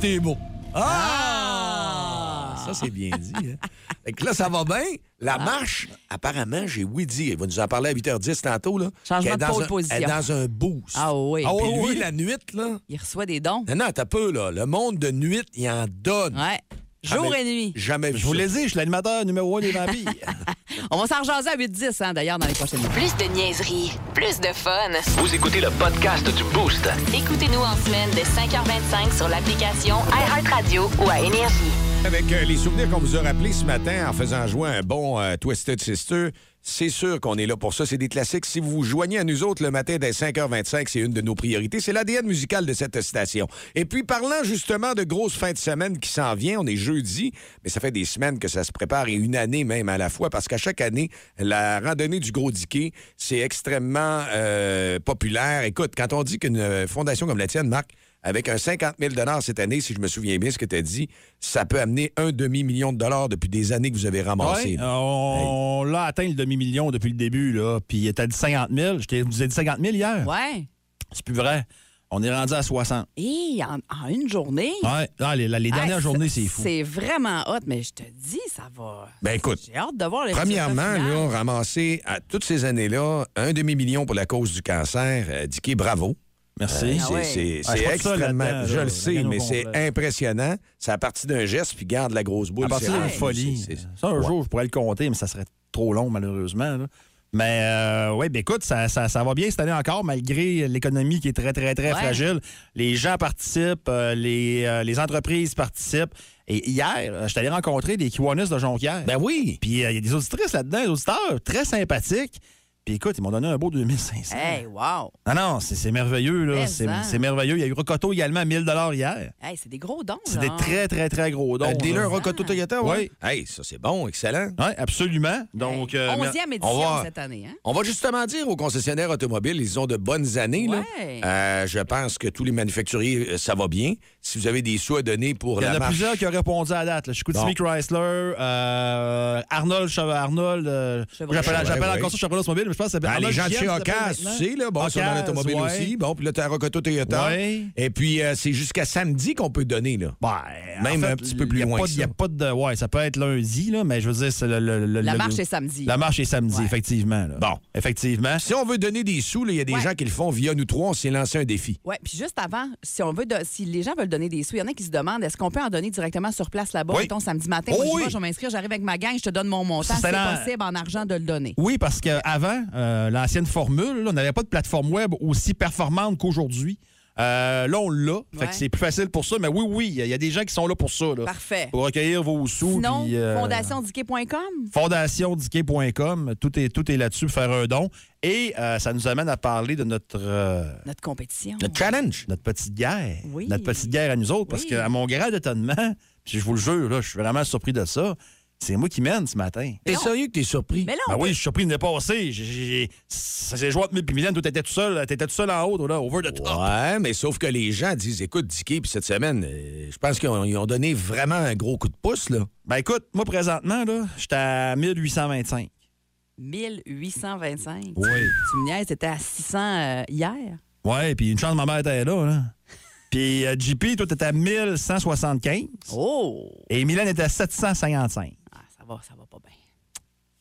S3: Puis t'es beau. Ah! Ça, c'est bien dit. Hein? Fait que là, ça va bien. La
S4: Ah.
S3: marche, apparemment, j'ai oui dit. Il va nous en parler à 8h10 tantôt. Là,
S4: Changement de
S3: un-
S4: position.
S3: Elle est dans un boost.
S4: Ah oui.
S3: Ah lui,
S4: lui,
S3: la nuit, là...
S4: il reçoit des dons.
S3: Non, non, t'as peu, là. Le monde de nuit, il en donne.
S4: Ouais. Jour
S3: Jamais-
S4: et nuit.
S3: Jamais vu
S5: Je vous l'ai dit, je suis l'animateur numéro un des vampires.
S4: On va s'en rejaser à 8-10, hein, d'ailleurs, dans les prochaines minutes.
S1: Plus de niaiserie, plus de fun.
S2: Vous écoutez le podcast du Boost.
S1: Écoutez-nous en semaine de 5h25 sur l'application iHeartRadio ou à Énergie.
S3: Avec euh, les souvenirs qu'on vous a rappelés ce matin en faisant jouer un bon euh, Twisted Sister, c'est sûr qu'on est là pour ça. C'est des classiques. Si vous vous joignez à nous autres le matin dès 5h25, c'est une de nos priorités. C'est l'ADN musical de cette station. Et puis, parlant justement de grosses fins de semaine qui s'en vient, on est jeudi, mais ça fait des semaines que ça se prépare et une année même à la fois, parce qu'à chaque année, la randonnée du Gros Diquet, c'est extrêmement euh, populaire. Écoute, quand on dit qu'une fondation comme la tienne, Marc, avec un 50 000 cette année, si je me souviens bien ce que tu as dit, ça peut amener un demi-million de dollars depuis des années que vous avez ramassé.
S5: Ouais, on l'a atteint le demi-million depuis le début, là. Puis il était dit 50 000. Je t'ai- vous ai dit 50 000 hier?
S4: Ouais.
S5: C'est plus vrai. On est rendu à 60.
S4: Et en, en une journée.
S5: Ouais. Ah, les, les dernières
S4: Ah,
S5: journées, c'est fou.
S4: C'est vraiment hot, mais je te dis, ça va.
S3: Ben écoute,
S4: J'ai hâte de voir les
S3: premièrement, là, ramasser à toutes ces années-là un demi-million pour la cause du cancer, euh, Dicky, bravo.
S5: Merci.
S3: Euh,
S4: Ah
S3: c'est
S4: ouais.
S5: Ah, ça,
S3: extrêmement. je le sais, mais c'est
S5: complet.
S3: impressionnant. C'est à partir d'un geste, puis garde la grosse boule.
S5: À partir d'une
S3: c'est-
S5: folie.
S3: c'est-
S5: Ça, un
S3: Ouais.
S5: jour, je pourrais le compter, mais ça serait trop long, malheureusement. là. Mais euh, oui, ben écoute, ça, ça- ça va bien cette année encore, malgré l'économie qui est très, très, très
S4: Ouais.
S5: fragile. Les gens participent, euh, les, euh, les entreprises participent. Et hier, je suis allé rencontrer des Kiwanis de Jonquière.
S3: Ben oui.
S5: Puis euh, il y a des auditrices là-dedans, des auditeurs très sympathiques. Puis écoute, ils m'ont donné un beau 2500.
S4: Hey, wow.
S5: Non, non, c'est c'est merveilleux, là.
S4: Mais
S5: C'est merveilleux. Il y a eu Rocoto également à 1000 hier.
S4: Hey, c'est des gros dons,
S5: C'est des
S4: genre.
S5: très, très, très gros dons.
S3: Dealer
S5: là.
S3: Rocoto Toyota,
S5: Oui.
S3: ouais. Hey, ça, c'est bon, excellent.
S5: Oui, absolument. Donc, euh, mais-
S4: 11e
S3: on
S4: édition
S3: va-
S4: cette année, hein?
S3: On va justement dire aux concessionnaires automobiles, ils ont de bonnes années. là. Euh, je pense que tous les manufacturiers, euh, ça va bien. Si vous avez des sous à donner pour
S5: Il y en
S3: la
S5: a
S3: marche...
S5: plusieurs qui ont répondu à la date. là. Chicoutimi
S3: Bon.
S5: Chrysler, euh, Arnold, Arnold euh, j'appelle encore ça Chevrolet Automobile, pense que ça
S3: Ah,
S5: s'appelle
S3: les gens de chez
S5: ça
S3: Ocas, tu sais, là, bon, sont dans l'automobile
S5: ouais.
S3: aussi. Bon, puis là, t'as Rocoto Toyota.
S5: Ouais.
S3: Et puis, euh, c'est jusqu'à samedi qu'on peut donner, là.
S5: Ben,
S3: Même
S5: en fait,
S3: un petit peu plus
S5: y
S3: loin
S5: pas
S3: que
S5: de- y a
S3: ça.
S5: pas de. Ouais, ça peut être lundi, là, mais je veux dire, c'est le, le- le-
S4: La
S5: le-
S4: marche est samedi.
S5: La marche est samedi, effectivement. là.
S3: Bon.
S5: Effectivement.
S3: Si on veut donner des sous, il y a des
S4: Ouais.
S3: gens qui le font via nous trois. On s'est lancé un défi.
S4: Oui, puis juste avant, si on veut de- si les gens veulent donner des sous, il y en a qui se demandent est-ce qu'on peut en donner directement sur place là-bas,
S5: Oui.
S4: mettons samedi matin,
S5: Oh
S4: moi,
S5: oui.
S4: je vais m'inscrire, j'arrive avec ma gang, je te donne mon montant,
S5: C'est
S4: possible en argent de le donner.
S5: Oui, parce qu'avant, l'ancienne formule, là, on n'avait pas de plateforme web aussi performante qu'aujourd'hui. Euh, là, on l'a. Fait
S4: Ouais.
S5: que c'est plus facile pour ça. Mais oui, oui, il y, a- il y a des gens qui sont là pour ça. là.
S4: Parfait.
S5: Pour recueillir vos sous.
S4: Sinon,
S5: euh,
S4: fondationdiquet.com.
S5: fondationdiquet.com, tout est, tout est là-dessus pour faire un don. Et euh, ça nous amène à parler de notre, euh,
S4: Notre compétition.
S3: Notre challenge.
S5: notre petite guerre.
S4: Oui.
S5: Notre petite guerre à nous autres. Parce
S4: Oui.
S5: qu'à mon grand étonnement, puis je vous le jure, là, je suis vraiment surpris de ça. C'est moi qui mène ce matin.
S3: T'es sérieux que t'es surpris?
S4: Mais là,
S5: Ben
S4: on
S5: oui, je suis surpris de dépasser. J'ai- j'ai- Ça s'est joué entre et Mylène. Toi, t'étais tout seul. T'étais tout seul en haut, là, over the top.
S3: Ouais, mais sauf que les gens disent écoute, Dicky, puis cette semaine, euh, je pense qu'ils ont, donné vraiment un gros coup de pouce, là.
S5: Ben écoute, moi, présentement, là, j'étais à 1825.
S4: 1825.
S5: Oui.
S4: Tu me niaises, c'était à 600 euh, hier?
S5: Ouais, puis une chance, ma mère était là, là. Puis euh, JP, toi, t'étais à 1175.
S4: Oh!
S5: Et Mylène était à 755.
S4: Ça va, ça va pas bien.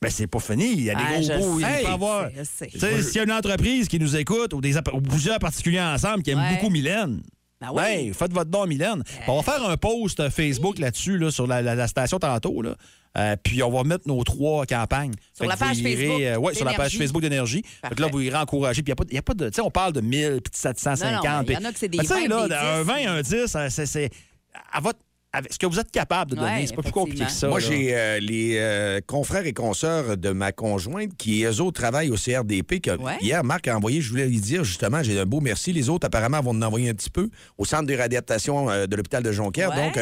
S5: Ben, c'est pas fini. Il y a des
S4: Ah,
S5: gros bouts. Il peut avoir. s'il y a une entreprise qui nous écoute ou, des, ou plusieurs particuliers ensemble qui aiment
S4: Ouais.
S5: beaucoup Mylène,
S4: Ben oui.
S5: ben, faites votre don Mylène. On va faire un post Facebook là-dessus, là, sur la, la- la station tantôt. Là. Euh, puis on va mettre nos trois campagnes.
S4: Sur
S5: Fait
S4: la page
S5: irez,
S4: Facebook
S5: euh, ouais, sur la page
S4: d'Énergie.
S5: Facebook d'énergie. Là, vous irez encourager. Puis il n'y a, pas de. Tu sais, on parle de 1000 puis de 750.
S4: Non, non, mais il y en a que c'est des
S5: tu sais,
S4: 20,
S5: là, un
S4: 10,
S5: 20, un 10, euh, c'est. À votre. Avec ce que vous êtes capable de donner,
S4: Ouais,
S5: c'est pas plus compliqué que ça.
S3: Moi, j'ai euh, les euh, confrères et consoeurs de ma conjointe qui, eux autres, travaillent au CRDP. Que,
S4: Ouais.
S3: Hier, Marc a envoyé, je voulais lui dire, justement, j'ai un beau merci. Les autres, apparemment, vont en envoyer un petit peu au centre de réadaptation euh, de l'hôpital de Jonquière.
S4: Ouais.
S3: Donc,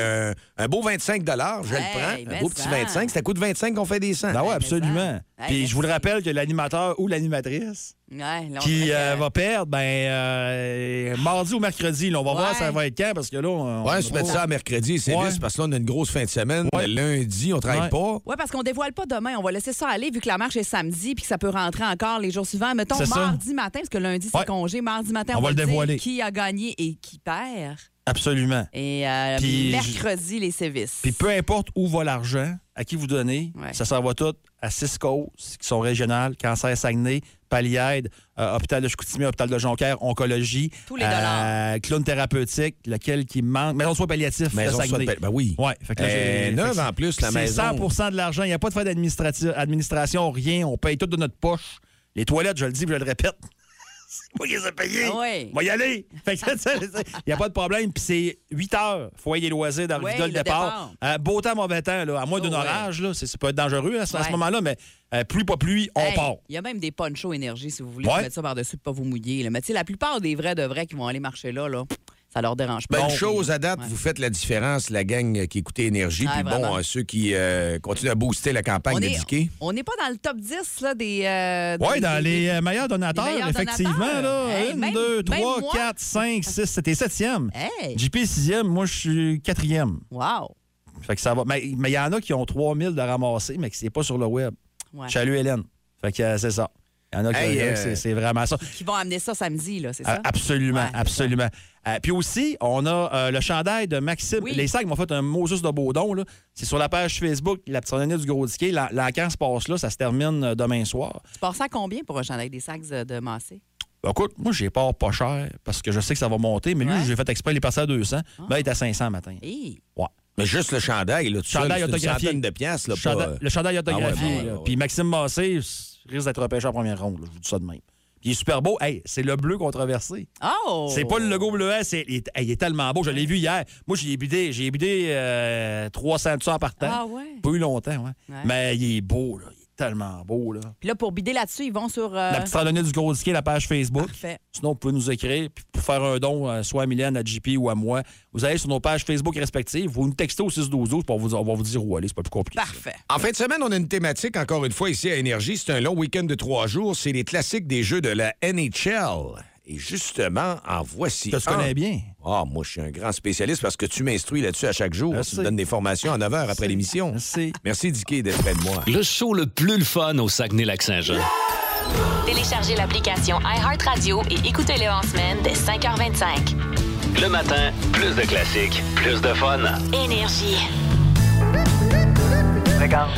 S3: un beau 25 je le prends.
S4: mais
S3: Un beau petit
S4: ça.
S3: 25 C'est à coup de 25 qu'on fait des 100.
S5: Ben ouais, absolument.
S4: Hey,
S5: Puis je vous le rappelle que l'animateur ou l'animatrice
S4: Ouais,
S5: qui euh, va perdre, ben, euh, mardi ou mercredi, là, on va
S4: Ouais.
S5: voir ça va être quand, parce que là, on,
S3: Ouais,
S5: on-
S3: se mettre ça à mercredi, c'est juste parce que là, on a une grosse fin de semaine.
S5: Ouais.
S3: Lundi, on travaille
S5: Ouais.
S3: pas.
S4: Oui, parce qu'on dévoile pas demain. On va laisser ça aller vu que la marche est samedi puis que ça peut rentrer encore les jours suivants. Mettons
S5: ça.
S4: mardi matin, parce que lundi, c'est
S5: Ouais.
S4: congé. Mardi matin, on,
S5: On va le
S4: dire
S5: dévoiler.
S4: qui a gagné et qui perd.
S5: Absolument.
S4: Et euh,
S5: Puis
S4: mercredi, les sévices.
S5: Puis peu importe où va l'argent, à qui vous donnez,
S4: Ouais.
S5: ça s'en va tout à six causes qui sont régionales, Cancer Saguenay, Paliade, euh, Hôpital de Chicoutimi, Hôpital de Jonquière, Oncologie.
S4: Tous les
S5: euh, Clown thérapeutique, lequel qui manque. Maison de soins palliatifs
S3: Maison de soins
S5: Saguenay.
S3: paix. Ben oui.
S5: Ouais, fait que là,
S3: Euh, en plus, la
S5: c'est
S3: maison.
S5: 100 de l'argent. Il n'y a pas de frais d'administrati- administration, rien. On paye tout de notre poche. Les toilettes, je le dis, je le répète. Moi qui les ai.
S4: Ah ouais.
S5: Va y aller. Il n'y a pas de problème. Puis c'est 8 heures, foyer des loisirs dans
S4: Ouais,
S5: le
S4: le
S5: départ. Euh, beau temps, mauvais temps, là, à moins d'un
S4: Oh, ouais.
S5: orage, là, ça peut être dangereux à ce, à ce moment-là, mais euh, pluie, pas pluie, on
S4: Hey,
S5: part.
S4: Il y a même des ponchos énergie, si vous voulez, vous mettre ça par-dessus pour pas vous mouiller. là. Mais tu sais, la plupart des vrais de vrais qui vont aller marcher là, là ça leur dérange pas.
S3: Bonne chose à date,
S4: Ouais.
S3: vous faites la différence, la gang qui écoutait Énergie. Puis bon, euh, ceux qui euh, continuent à booster la campagne Dicky.
S4: On n'est pas dans le top 10 là, des. euh,
S5: Oui, dans les euh, meilleurs donateurs,
S4: les meilleurs
S5: effectivement.
S4: donateurs.
S5: Là,
S4: Hey,
S5: 1,
S4: même-
S5: 2,
S4: même
S5: 3,
S4: moi.
S5: 4, 5, 6. C'était septième.
S4: Hey!
S5: JP sixième, moi, je suis quatrième.
S4: Wow!
S5: Fait que ça va. Mais il y en a qui ont 3000 de ramasser, mais qui c'est pas sur le web.
S4: Ouais.
S5: Salut Hélène. Fait que c'est ça. Il y en a qui
S3: Hey,
S5: euh, c'est, vraiment ça.
S4: Qui vont amener ça samedi, là, c'est ça?
S5: Ah, Absolument,
S4: Ouais, c'est
S5: absolument. Euh, puis aussi, on a euh, le chandail de Maxime.
S4: Oui.
S5: Les sacs m'ont fait un Moses de Baudon. Là. C'est sur la page Facebook, la petite randonnée du Gros. L'en- L'encan se passe là, ça se termine euh, demain soir.
S4: Tu passes à combien pour un chandail des sacs de, de Massé?
S5: Ben, écoute, moi, j'ai pars pas cher parce que je sais que ça va monter, mais lui,
S4: Ouais. Ah.
S5: j'ai fait exprès, il est passé à 200. Ben, il est à 500 matin.
S4: Hey.
S5: Ouais.
S3: Mais juste le chandail, là, seul,
S5: Chandail
S3: une
S5: autographié.
S3: centaine de piastres. Là,
S5: Chandail-
S3: pas,
S5: Le chandail autographié.
S3: Ah ouais, ouais,
S5: là.
S3: ouais, ouais.
S5: Puis Maxime Massé risque d'être repêché en première ronde. là. Je vous dis ça de même. Puis il est super beau. Hey, c'est le bleu controversé.
S4: Oh!
S5: C'est pas le logo bleuet, c'est il est, hey, il est tellement beau. Je l'ai vu hier. Moi, j'ai bidé, j'ai bidé euh, 300 de ça en partant.
S4: Ah ouais?
S5: Pas eu longtemps, ouais.
S4: Ouais.
S5: Mais il est beau, là. Tellement beau, là.
S4: Puis là, pour bider là-dessus, ils vont sur. euh,
S5: La petite randonnée du gros la page Facebook.
S4: Parfait.
S5: Sinon, vous pouvez nous écrire. Puis pour faire un don, euh, soit à Mylène, à JP ou à moi, vous allez sur nos pages Facebook respectives. Vous nous textez au 612 pour vous, on va vous dire où aller. C'est pas plus compliqué.
S4: Parfait.
S3: En fin de semaine, on a une thématique, encore une fois, ici à Énergie. C'est un long week-end de trois jours. C'est les classiques des jeux de la NHL. Et justement, en voici.
S5: Tu te connais bien.
S3: Ah, moi, je suis un grand spécialiste parce que tu m'instruis là-dessus à chaque jour. Tu me donnes des formations à 9 h après l'émission.
S5: Merci.
S3: Merci, Dicky, d'être près de moi.
S2: Le show le plus le fun au Saguenay-Lac-Saint-Jean.
S1: Téléchargez l'application iHeartRadio et écoutez-le en semaine dès 5h25.
S2: Le matin, plus de classiques, plus de fun.
S1: Énergie.
S13: Regarde.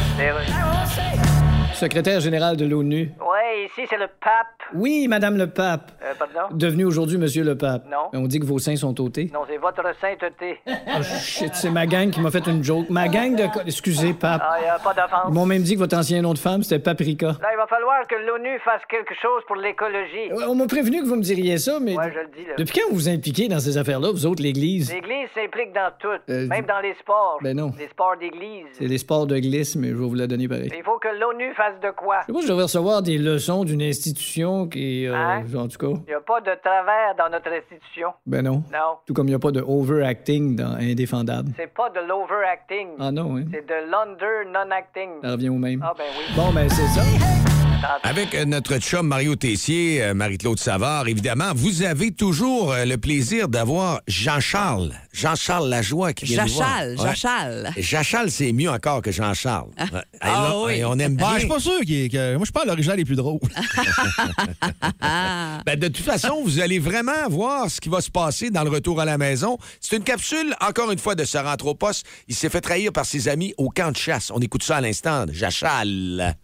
S8: Secrétaire général de l'ONU.
S13: Ouais, ici, c'est le pape.
S8: Oui, Madame le Pape.
S13: Euh, pardon?
S8: Devenu aujourd'hui Monsieur le Pape.
S13: Non.
S8: On dit que vos seins sont ôtés.
S13: Non, c'est votre sainteté.
S8: Oh shit, c'est ma gang qui m'a fait une joke. Ma gang de... Excusez, Pape.
S13: Ah, y a pas
S8: Ils
S13: d'offense.
S8: m'ont même dit que votre ancien nom de femme, c'était Paprika.
S13: Là, il va falloir que l'ONU fasse quelque chose pour l'écologie.
S8: Euh, On m'a prévenu que vous me diriez ça, mais...
S13: Ouais, je le dis, là.
S8: Depuis quand vous vous impliquez dans ces affaires-là, vous autres, l'Église?
S13: L'Église s'implique dans tout,
S8: Euh,
S13: même dans les sports.
S8: Ben non.
S13: Les sports d'église.
S8: C'est les sports de glisse, mais je vais vous la donner pareil.
S13: Il faut que l'ONU fasse de quoi?
S8: Je devrais recevoir des leçons d'une institution qui... euh,
S13: Hein?
S8: En tout cas...
S13: Il n'y a pas de travers dans notre institution.
S8: Ben non.
S13: Non.
S8: Tout comme il n'y a pas de overacting dans Indéfendable.
S13: C'est pas de l'overacting.
S8: Ah non, hein?
S13: C'est de l'under non-acting.
S8: Ça revient au même.
S13: Ah, ben oui.
S8: Bon, ben c'est ça.
S3: Avec euh, notre chum Mario Tessier, euh, Marie-Claude Savard, évidemment, vous avez toujours euh, le plaisir d'avoir Jean-Charles. Jean-Charles Lajoie qui vient nous voir.
S4: Jachal,
S3: Ouais.
S4: Jachal.
S3: Jachal, c'est mieux encore que Jean-Charles. Ouais. Et
S4: Ah
S3: là,
S4: oui.
S3: on aime bien.
S5: Ben, je suis pas sûr qu'il est- que. Moi, je pense que l'original est plus drôle.
S3: Ben, de toute façon, vous allez vraiment voir ce qui va se passer dans le retour à la maison. C'est une capsule, encore une fois, de ce rentre au poste. Il s'est fait trahir par ses amis au camp de chasse. On écoute ça à l'instant. Jachal.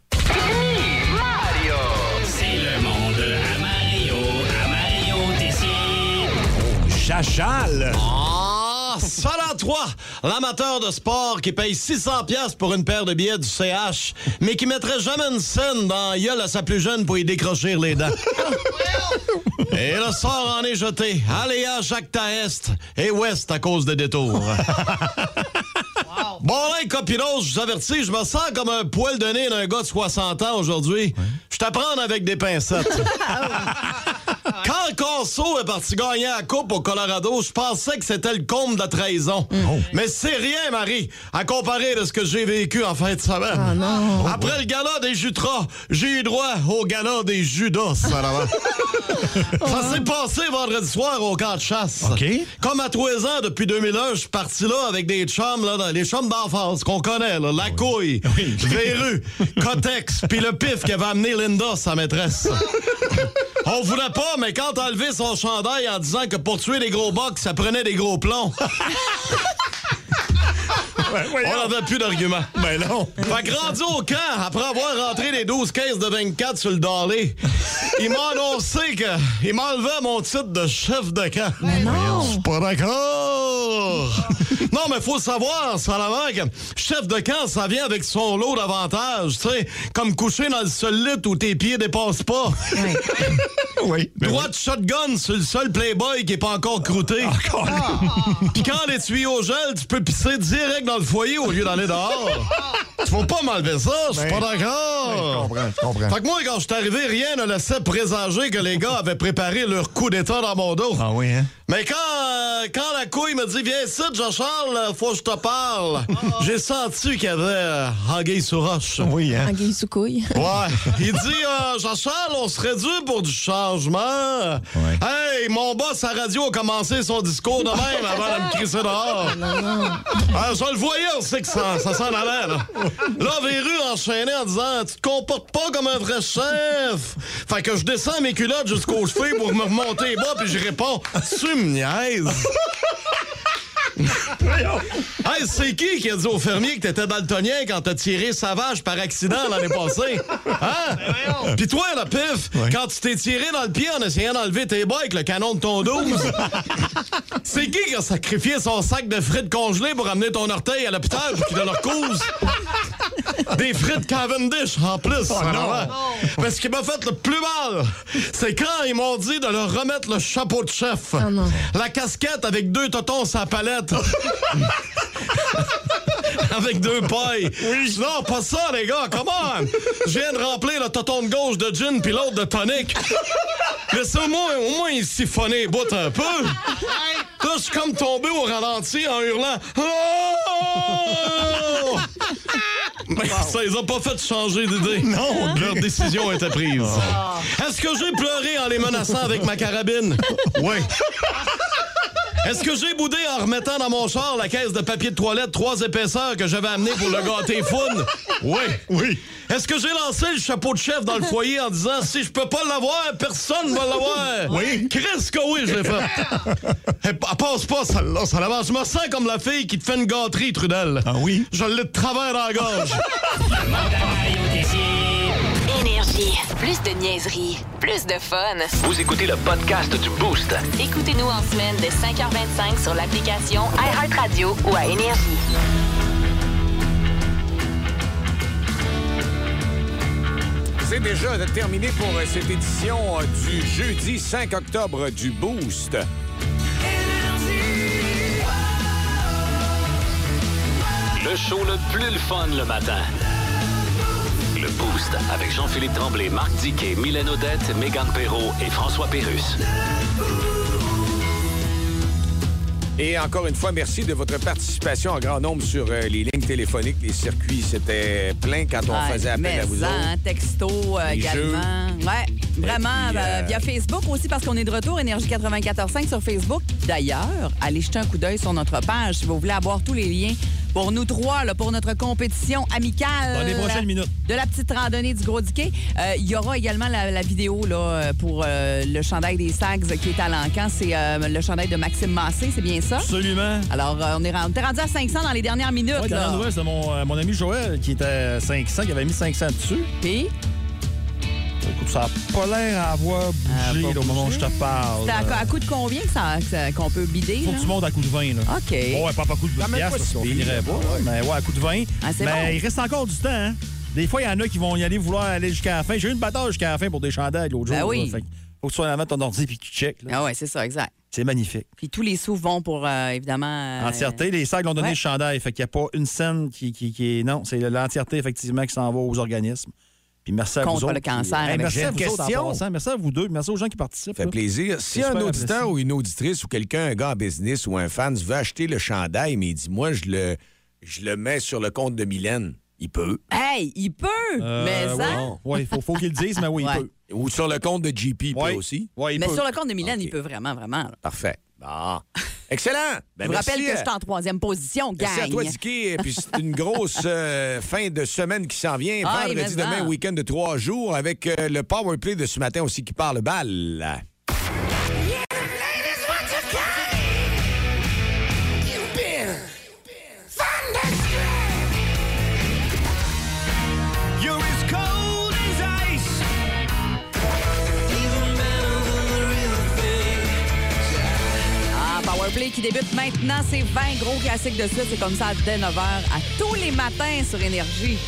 S14: Chachal! Ah, ça à toi, l'amateur de sport qui paye 600 pièces pour une paire de billets du CH, mais qui mettrait jamais une scène dans la gueule à sa plus jeune pour y décrocher les dents. Et le sort en est jeté. Aléa Jacques Taest et Ouest à cause des détours. Bon, là, les copinos, je vous avertis, je me sens comme un poil de nez d'un gars de 60 ans aujourd'hui. Je t'apprends avec des pincettes. Quand Corso est parti gagner la coupe au Colorado, je pensais que c'était le comble de la trahison. Mais c'est rien, Marie, à comparer de ce que j'ai vécu en fin de semaine. Après le gala des Jutras, j'ai eu droit au gala des Judas. ça. Ça s'est passé vendredi soir au camp de chasse.
S5: OK.
S14: Comme à trois ans, depuis 2001, je suis parti là avec des chums, là, les chums d'enfance qu'on connaît, là, La Couille, Véru, Cotex, puis le pif qui avait amené Linda, sa maîtresse. On voulait pas, mais quand a enlevé son chandail en disant que pour tuer des gros bocs, ça prenait des gros plombs. On n'avait plus d'arguments.
S5: Ben non.
S14: Fait que rendu au camp, après avoir rentré les 12 caisses de 24 sur le dolly, il m'a annoncé que il m'enlevait mon titre de chef de camp.
S4: non.
S14: Je suis pas d'accord. Non, mais faut savoir, Salaman, que chef de camp, ça vient avec son lot d'avantages, tu sais, comme coucher dans le seul lit où tes pieds dépassent pas.
S5: Oui. ben
S14: Droit de shotgun sur le seul playboy qui est pas encore croûté. Puis quand les tuyaux gèlent, tu peux pisser direct dans le foyer au lieu d'aller dehors. tu vas pas m'enlever ça, je suis
S5: Ben,
S14: pas d'accord.
S5: ben, je comprends, je comprends.
S14: Fait que moi, quand je suis arrivé, rien ne laissait présager que les gars avaient préparé leur coup d'état dans mon dos.
S5: Ah oui, hein?
S14: Mais quand, euh, quand la couille me dit Viens ici, Jean-Charles, euh, faut que je te parle, j'ai senti qu'il y avait euh, anguille sur roche.
S5: Oui, hein?
S4: Anguille sous couille.
S14: Ouais. Il dit euh, Jean-Charles, on serait dû pour du changement. Hey, mon boss à radio a commencé son discours de même avant de me crisser dehors. Ah, je le voyais, on sait que ça, ça s'en allait, là. Là, Véru enchaîné en disant Tu te comportes pas comme un vrai chef. Fait que je descends mes culottes jusqu'aux cheveux pour me remonter les bas, puis je réponds Tu me niaises. Hey, c'est qui qui a dit au fermier que t'étais daltonien quand t'as tiré Savage par accident l'année passée? Hein? Puis toi, la pif, quand tu t'es tiré dans le pied en essayant d'enlever tes bas avec le canon de ton 12, c'est qui qui a sacrifié son sac de frites congelées pour amener ton orteil à l'hôpital pour qu'il te le recouse? Des frites Cavendish en plus.
S5: Oh, non.
S14: hein? Mais ce qui m'a fait le plus mal, c'est quand ils m'ont dit de leur remettre le chapeau de chef. La casquette avec deux totons sur la palette. avec deux pailles. Non, pas ça, les gars. Come on. Je viens de remplir le toton de gauche de gin puis l'autre de tonic. Laissez au moins, au moins il siphonner les bouts un peu. Là, je suis comme tombé au ralenti en hurlant. Oh! Mais ça les a pas fait changer d'idée. Non, leur décision était prise. Est-ce que j'ai pleuré en les menaçant avec ma carabine? Oui. Est-ce que j'ai boudé en remettant dans mon char la caisse de papier de toilette trois épaisseurs que j'avais amené pour le gâter foune? Oui, oui. Est-ce que j'ai lancé le chapeau de chef dans le foyer en disant si je peux pas l'avoir, personne ne va l'avoir?
S15: Oui.
S14: Chris que oui, je l'ai fait. Elle pa- passe pas, celle-là. Ça l'avance. Je me sens comme la fille qui te fait une gâterie, Trudel.
S15: Ah oui?
S14: Je l'ai de travers dans la gorge.
S1: Énergie. Plus de niaiserie, plus de fun.
S2: Vous écoutez le podcast du Boost.
S1: Écoutez-nous en semaine de 5h25 sur l'application iHeartRadio ou à Énergie.
S3: C'est déjà terminé pour euh, cette édition euh, du jeudi 5 octobre du Boost.
S2: Le show le plus le fun le matin. Le Boost avec Jean-Philippe Tremblay, Marc Diquet, Mylène Odette, Megan Perrault et François Pérus.
S3: Et encore une fois, merci de votre participation en grand nombre sur euh, les lignes téléphoniques. Les circuits, c'était plein quand on
S4: Ouais,
S3: faisait appel à vous
S4: ça,
S3: autres.
S4: hein, texto euh, également. Ouais, vraiment.
S3: puis,
S4: euh,
S3: euh,
S4: via Facebook aussi, parce qu'on est de retour, Énergie 94.5 sur Facebook. D'ailleurs, allez jeter un coup d'œil sur notre page si vous voulez avoir tous les liens pour nous trois, là, pour notre compétition amicale.
S5: Dans les prochaines minutes.
S4: De la petite randonnée du Gros Diquet. Euh, Il y aura également la, la vidéo là, pour euh, le chandail des Sags qui est à l'encan. C'est euh, le chandail de Maxime Massé, c'est bien ça?
S5: Absolument.
S4: Alors, euh, on est rendu, à 500 dans les dernières minutes.
S5: Ouais,
S4: là.
S5: mon, euh, mon ami Joël qui était à 500, qui avait mis 500 dessus.
S4: Puis?
S5: Ça n'a pas l'air à avoir bougé là, au moment où je te parle.
S4: C'est à, à coup de combien que ça- que ça- qu'on peut bider?
S5: Faut
S4: là?
S5: que tu montes à coup de 20. Là.
S4: OK.
S5: Bon, ouais, pas à coup de
S3: Quand
S5: 20
S3: même
S5: piastres,
S3: pas
S5: parce
S3: si
S5: qu'on
S3: pire,
S5: finirait
S3: là.
S5: pas.
S3: Ouais.
S5: Mais ouais, à coup de 20.
S4: Ah, c'est
S5: mais
S4: bon.
S5: il reste encore du temps. Hein? Des fois, il y en a qui vont y aller vouloir aller jusqu'à la fin. J'ai eu une bataille jusqu'à la fin pour des chandails l'autre
S4: Ben
S5: jour.
S4: oui.
S5: là. Fait que faut que tu sois en avant de ton ordi et que tu checkes. là.
S4: Ah ouais, c'est ça, exact.
S5: C'est magnifique.
S4: Puis tous les sous vont pour, euh, évidemment... euh,
S5: Entièreté, les sacs l'ont donné
S4: ouais.
S5: le chandail. Fait qu'il n'y a pas une scène qui, qui, qui est. Non, c'est l'entièreté, effectivement, qui s'en va aux organismes. Puis merci à
S4: Contre
S5: vous autres.
S4: le cancer.
S5: Hey,
S4: Mais
S5: merci à vous autres en
S3: question.
S5: passant. Merci à vous deux. Merci aux gens qui participent.
S3: Ça fait
S5: là.
S3: plaisir. Si un auditeur
S5: apprécié.
S3: ou une auditrice ou quelqu'un, un gars en business ou un fan veut acheter le chandail, mais il dit Moi, je le, je le mets sur le compte de Mylène, il peut.
S4: Hey, il peut!
S5: Euh,
S4: mais ça...
S5: ouais. Ouais, il faut, faut qu'ils le disent, mais oui,
S4: Ouais.
S5: il peut.
S3: Ou sur le compte de JP, il
S5: Ouais.
S3: peut aussi.
S5: Ouais, il
S4: Mais
S5: peut.
S4: sur le compte de Mylène, il peut vraiment, vraiment. là.
S3: Parfait. Bon. Excellent. Ben,
S4: Je vous rappelle que
S3: euh,
S4: je suis en troisième position, gang.
S3: Merci à toi, Dicky. Puis, c'est une grosse euh, fin de semaine qui s'en vient.
S4: Ah,
S3: Vendredi demain, week-end de trois jours, avec euh, le power play de ce matin aussi qui parle balle.
S4: Qui débute maintenant, c'est 20 gros classiques de suite. C'est comme ça dès 9h à tous les matins sur Énergie.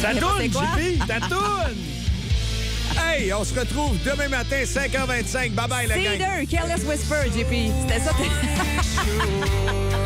S5: Ça tourne. JP! Ça tourne!
S3: Hey, on se retrouve demain matin, 5h25. Bye bye, la gang.
S4: Cedar, Careless Whisper, JP. C'était ça.